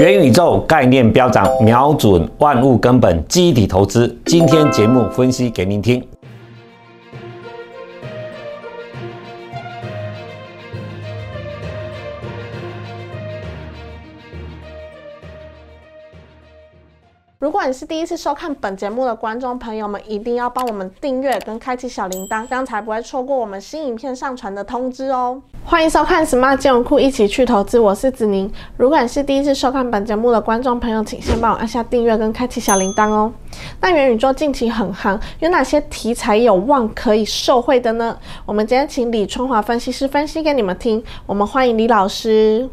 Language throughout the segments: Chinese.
元宇宙概念飙涨，瞄准万物根本，基体投资。今天节目分析给您听。如果你是第一次收看本节目的观众朋友们，一定要帮我们订阅跟开启小铃铛，这样才不会错过我们新影片上传的通知哦。欢迎收看 Smart 金融库，一起去投资，我是子宁。如果你是第一次收看本节目的观众朋友，请先帮我按下订阅跟开启小铃铛哦。那元宇宙近期很夯，有哪些题材有望可以受惠的呢？我们今天请李春华分析师分析给你们听。我们欢迎李老师。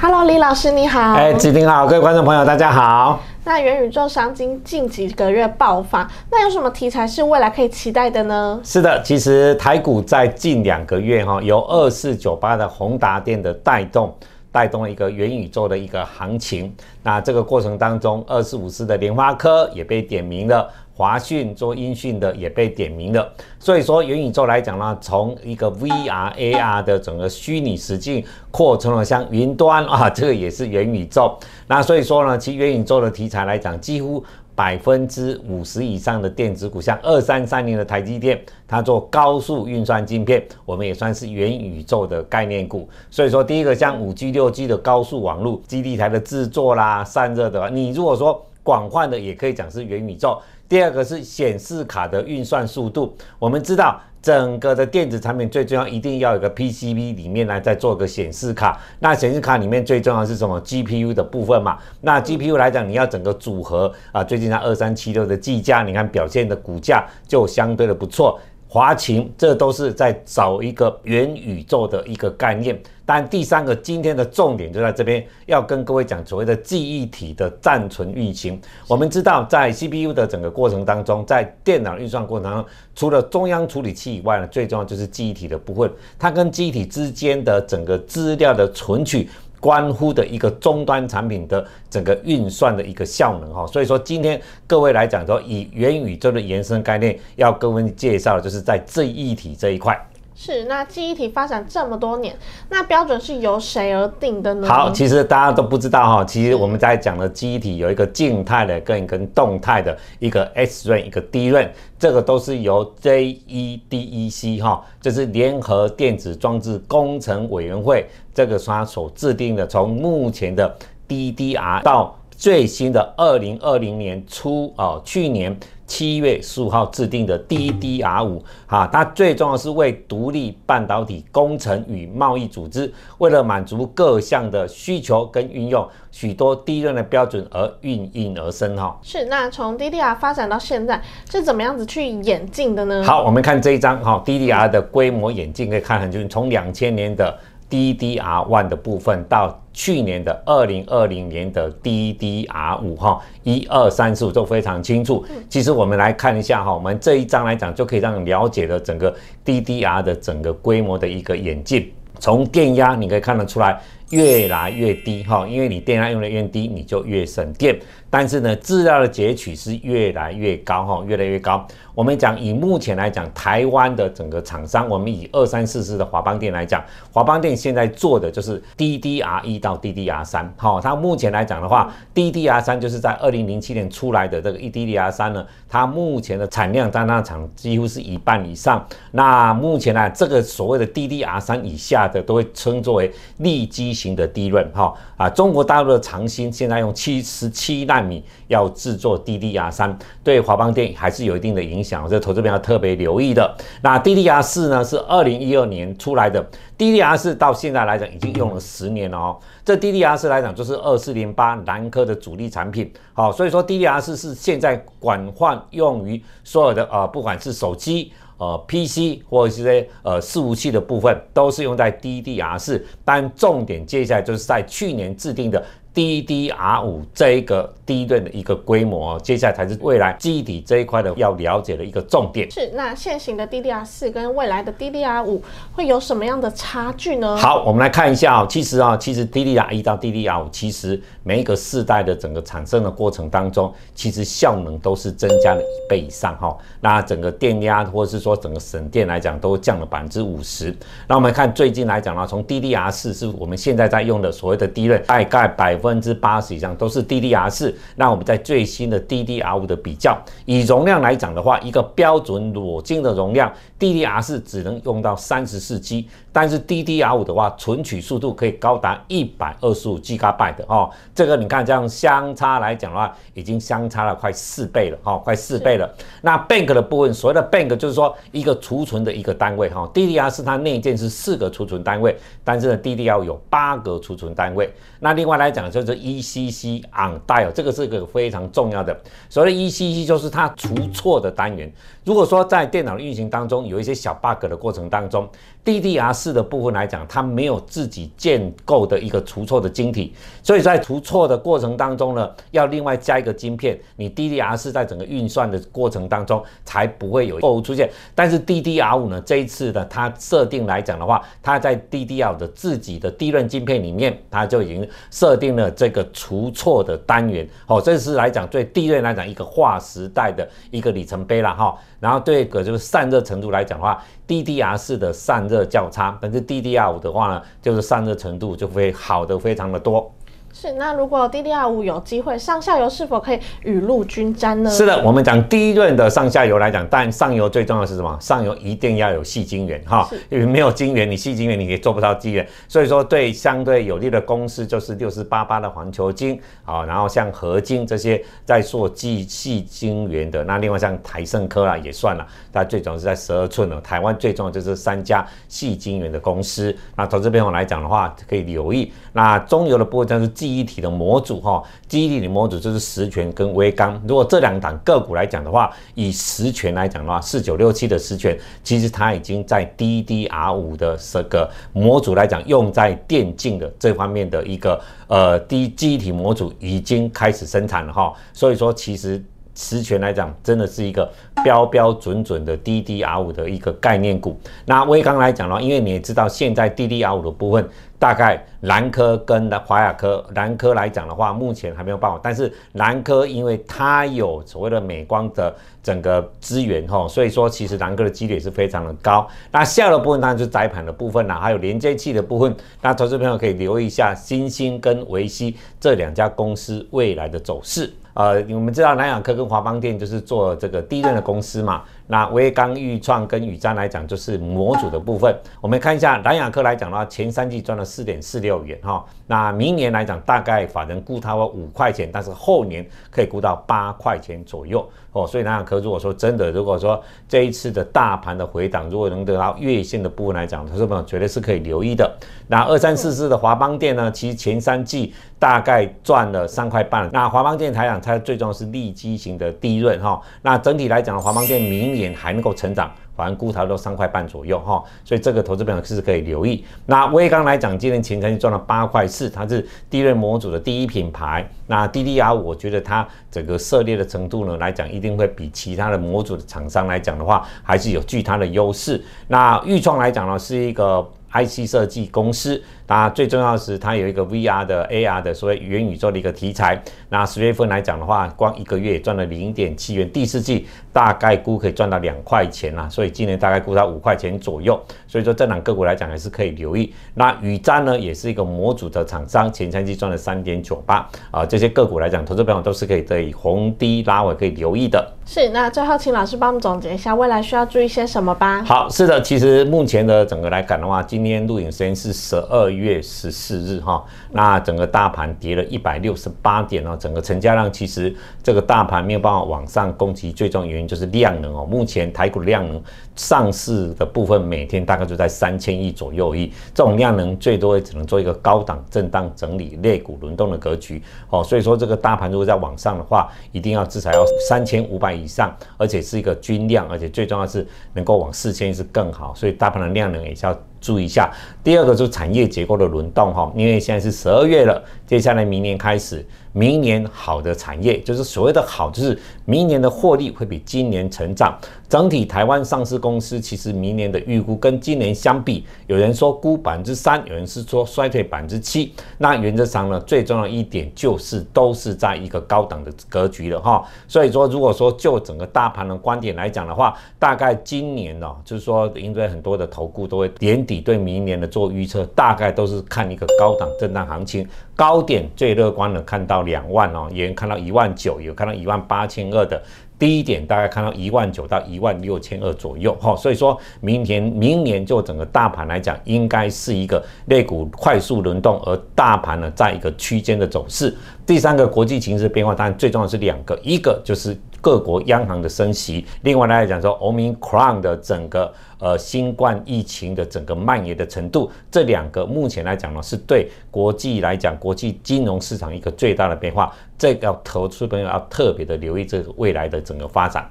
Hello，李老师你好。哎，子婷好，各位观众朋友大家好。那元宇宙商机近几个月爆发，那有什么题材是未来可以期待的呢？是的，其实台股在近两个月哈，由二四九八的宏达电的带动，带动了一个元宇宙的一个行情。那这个过程当中，二四五四的联发科也被点名了。华讯做音讯的也被点名了，所以说元宇宙来讲呢，从一个 VR、AR 的整个虚拟实境扩充了像云端啊，这个也是元宇宙。那所以说呢，其实元宇宙的题材来讲，几乎百分之五十以上的电子股，像二三三零的台积电，它做高速运算晶片，我们也算是元宇宙的概念股。所以说，第一个像五 G、六 G 的高速网络基地台的制作啦、散热的，你如果说广泛的，也可以讲是元宇宙。第二个是显示卡的运算速度。我们知道，整个的电子产品最重要，一定要有个 PCB 里面来再做个显示卡。那显示卡里面最重要是什么？GPU 的部分嘛。那 GPU 来讲，你要整个组合啊。最近它二三七六的计价，你看表现的股价就相对的不错。华擎，这都是在找一个元宇宙的一个概念。但第三个，今天的重点就在这边，要跟各位讲所谓的记忆体的暂存运行。我们知道，在 CPU 的整个过程当中，在电脑运算过程当中，除了中央处理器以外呢，最重要就是记忆体的部分。它跟记忆体之间的整个资料的存取。关乎的一个终端产品的整个运算的一个效能哈，所以说今天各位来讲说，以元宇宙的延伸概念，要跟各位介绍的就是在这一体这一块。是，那记忆体发展这么多年，那标准是由谁而定的呢？好，其实大家都不知道哈，其实我们在讲的记忆体有一个静态的跟一个动态的，一个 S 润，一个 D 润，这个都是由 JEDEC 哈，就是联合电子装置工程委员会这个它所制定的，从目前的 DDR 到最新的二零二零年初啊，去年。七月十五号制定的 DDR 五，哈，它最重要是为独立半导体工程与贸易组织，为了满足各项的需求跟运用许多低端的标准而运营而生，哈。是，那从 DDR 发展到现在是怎么样子去演进的呢？好，我们看这一张，哈，DDR 的规模演进可以看很清楚，从两千年的 DDR one 的部分到。去年的二零二零年的 DDR 五哈，一二三四五都非常清楚。其实我们来看一下哈，我们这一章来讲就可以让你了解了整个 DDR 的整个规模的一个演进。从电压你可以看得出来。越来越低哈，因为你电压用的越低，你就越省电。但是呢，资料的截取是越来越高哈，越来越高。我们讲以目前来讲，台湾的整个厂商，我们以二三四四的华邦电来讲，华邦电现在做的就是 DDR 一到 DDR 三哈。它目前来讲的话，DDR 三就是在二零零七年出来的这个 DDR 三呢，它目前的产量在那厂几乎是一半以上。那目前呢，这个所谓的 DDR 三以下的，都会称作为立基。型的低润哈啊，中国大陆的长兴现在用七十七纳米要制作 DDR 三，对华邦电影还是有一定的影响，这投资边要特别留意的。那 DDR 四呢，是二零一二年出来的，DDR 四到现在来讲已经用了十年了哦。这 DDR 四来讲就是二四零八南科的主力产品，好，所以说 DDR 四是现在广泛用于所有的呃，不管是手机。呃，PC 或者是些呃伺服器的部分都是用在 DDR 四，但重点接下来就是在去年制定的 DDR 五这一个第一段的一个规模哦，接下来才是未来基底这一块的要了解的一个重点。是，那现行的 DDR 四跟未来的 DDR 五会有什么样的差距呢？好，我们来看一下哦，其实啊，其实 DDR 一到 DDR 五，其实每一个世代的整个产生的过程当中，其实效能都是增加了一倍以上哈。那整个电压或者是说整个省电来讲，都降了百分之五十。那我们看最近来讲呢，从 DDR 四是我们现在在用的所谓的低润，大概百分分之八十以上都是 DDR 四。那我们在最新的 DDR 五的比较，以容量来讲的话，一个标准裸晶的容量，DDR 四只能用到三十四 G，但是 DDR 五的话，存取速度可以高达一百二十五 G byte 哦。这个你看这样相差来讲的话，已经相差了快四倍了哦，快四倍了。那 bank 的部分，所谓的 bank 就是说一个储存的一个单位哈，DDR 四它内建是四个储存单位，但是呢 DDR 有八个储存单位。那另外来讲就是 ECC on dial，这个是个非常重要的。所谓 ECC 就是它除错的单元。如果说在电脑运行当中有一些小 bug 的过程当中，DDR 四的部分来讲，它没有自己建构的一个除错的晶体，所以在除错的过程当中呢，要另外加一个晶片，你 DDR 四在整个运算的过程当中才不会有错误出现。但是 DDR 五呢，这一次呢，它设定来讲的话，它在 DDR 的自己的低润晶片里面，它就已经设定了这个除错的单元。哦，这是来讲对低润来讲一个划时代的一个里程碑了哈。然后对个就是散热程度来讲的话，DDR 四的散热较差，但是 DDR 五的话呢，就是散热程度就会好的非常的多。是，那如果 DDR 五有机会上下游，是否可以雨露均沾呢？是的，我们讲第一轮的上下游来讲，但上游最重要的是什么？上游一定要有细晶圆哈，因为没有晶圆，你细晶圆你也做不到晶圆。所以说，对相对有利的公司就是六四八八的环球晶啊，然后像合晶这些在做细细晶圆的，那另外像台盛科啦也算了，它最重要是在十二寸的。台湾最重要就是三家细晶圆的公司。那投资朋友来讲的话，可以留意。那中游的部分就是记忆体的模组哈，记忆体的模组就是实权跟微刚。如果这两档个股来讲的话，以实权来讲的话，四九六七的实权，其实它已经在 DDR 五的这个模组来讲，用在电竞的这方面的一个呃低记忆体模组已经开始生产了哈。所以说，其实实权来讲，真的是一个标标准准的 DDR 五的一个概念股。那微刚来讲的话，因为你也知道，现在 DDR 五的部分。大概蓝科跟华亚科，蓝科来讲的话，目前还没有办法。但是蓝科因为它有所谓的美光的整个资源哈，所以说其实蓝科的几率是非常的高。那下的部分当然就是窄盘的部分啦，还有连接器的部分。那投资朋友可以留意一下新兴跟维西这两家公司未来的走势。呃，我们知道南亚科跟华邦电就是做这个第一任的公司嘛。那威刚、裕创跟宇瞻来讲，就是模组的部分。我们看一下蓝雅科来讲的话，前三季赚了四点四六元哈。那明年来讲，大概法人估它为五块钱，但是后年可以估到八块钱左右哦。所以蓝雅科如果说真的，如果说这一次的大盘的回档，如果能得到月线的部分来讲，投资朋友绝对是可以留意的。那二三四四的华邦电呢，其实前三季大概赚了三块半。那华邦电台讲，它最重要是利基型的低润哈。那整体来讲，华邦电明年还能够成长，反正估它都三块半左右哈，所以这个投资朋友是可以留意。那威刚来讲，今年前三季赚了八块四，它是低润模组的第一品牌。那 DDR 我觉得它整个涉猎的程度呢来讲，一定会比其他的模组的厂商来讲的话，还是有具它的优势。那裕创来讲呢，是一个 IC 设计公司。那最重要的是，它有一个 VR 的 AR 的所谓元宇宙的一个题材。那十月份来讲的话，光一个月赚了零点七元，第四季大概估可以赚到两块钱啦。所以今年大概估到五块钱左右。所以说这两个股来讲还是可以留意。那宇瞻呢，也是一个模组的厂商，前三季赚了三点九八啊。这些个股来讲，投资朋友都是可以对红低拉尾可以留意的。是，那最后请老师帮我们总结一下，未来需要注意些什么吧？好，是的，其实目前的整个来看的话，今天录影时间是十二。月月十四日哈，那整个大盘跌了一百六十八点哦，整个成交量其实这个大盘没有办法往上攻击，最重要原因就是量能哦。目前台股量能上市的部分每天大概就在三千亿左右亿，这种量能最多也只能做一个高档震荡整理、类股轮动的格局哦。所以说这个大盘如果在往上的话，一定要至少要三千五百以上，而且是一个均量，而且最重要是能够往四千亿是更好。所以大盘的量能也是要注意一下。第二个就是产业结构的轮动哈，因为现在是十二月了，接下来明年开始，明年好的产业就是所谓的好，就是明年的获利会比今年成长。整体台湾上市公司其实明年的预估跟今年相比，有人说估百分之三，有人是说衰退百分之七。那原则上呢，最重要一点就是都是在一个高档的格局了哈。所以说，如果说就整个大盘的观点来讲的话，大概今年呢，就是说，因为很多的投顾都会年底对明年的做预测，大概都是看一个高档震荡行情，高点最乐观的看到两万哦，也看到一万九，有看到一万八千二的。低一点大概看到一万九到一万六千二左右哈，所以说明年明年就整个大盘来讲，应该是一个类股快速轮动，而大盘呢在一个区间的走势。第三个国际形势变化，当然最重要是两个，一个就是各国央行的升息，另外来讲说，Omicron 的整个呃新冠疫情的整个蔓延的程度，这两个目前来讲呢，是对国际来讲国际金融市场一个最大的变化，这个投资朋友要特别的留意这个未来的整个发展。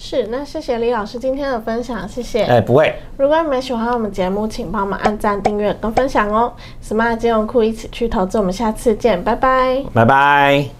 是，那谢谢李老师今天的分享，谢谢。哎，不会。如果你们喜欢我们节目，请帮我们按赞、订阅跟分享哦。Smart 金融库一起去投资，我们下次见，拜拜。拜拜。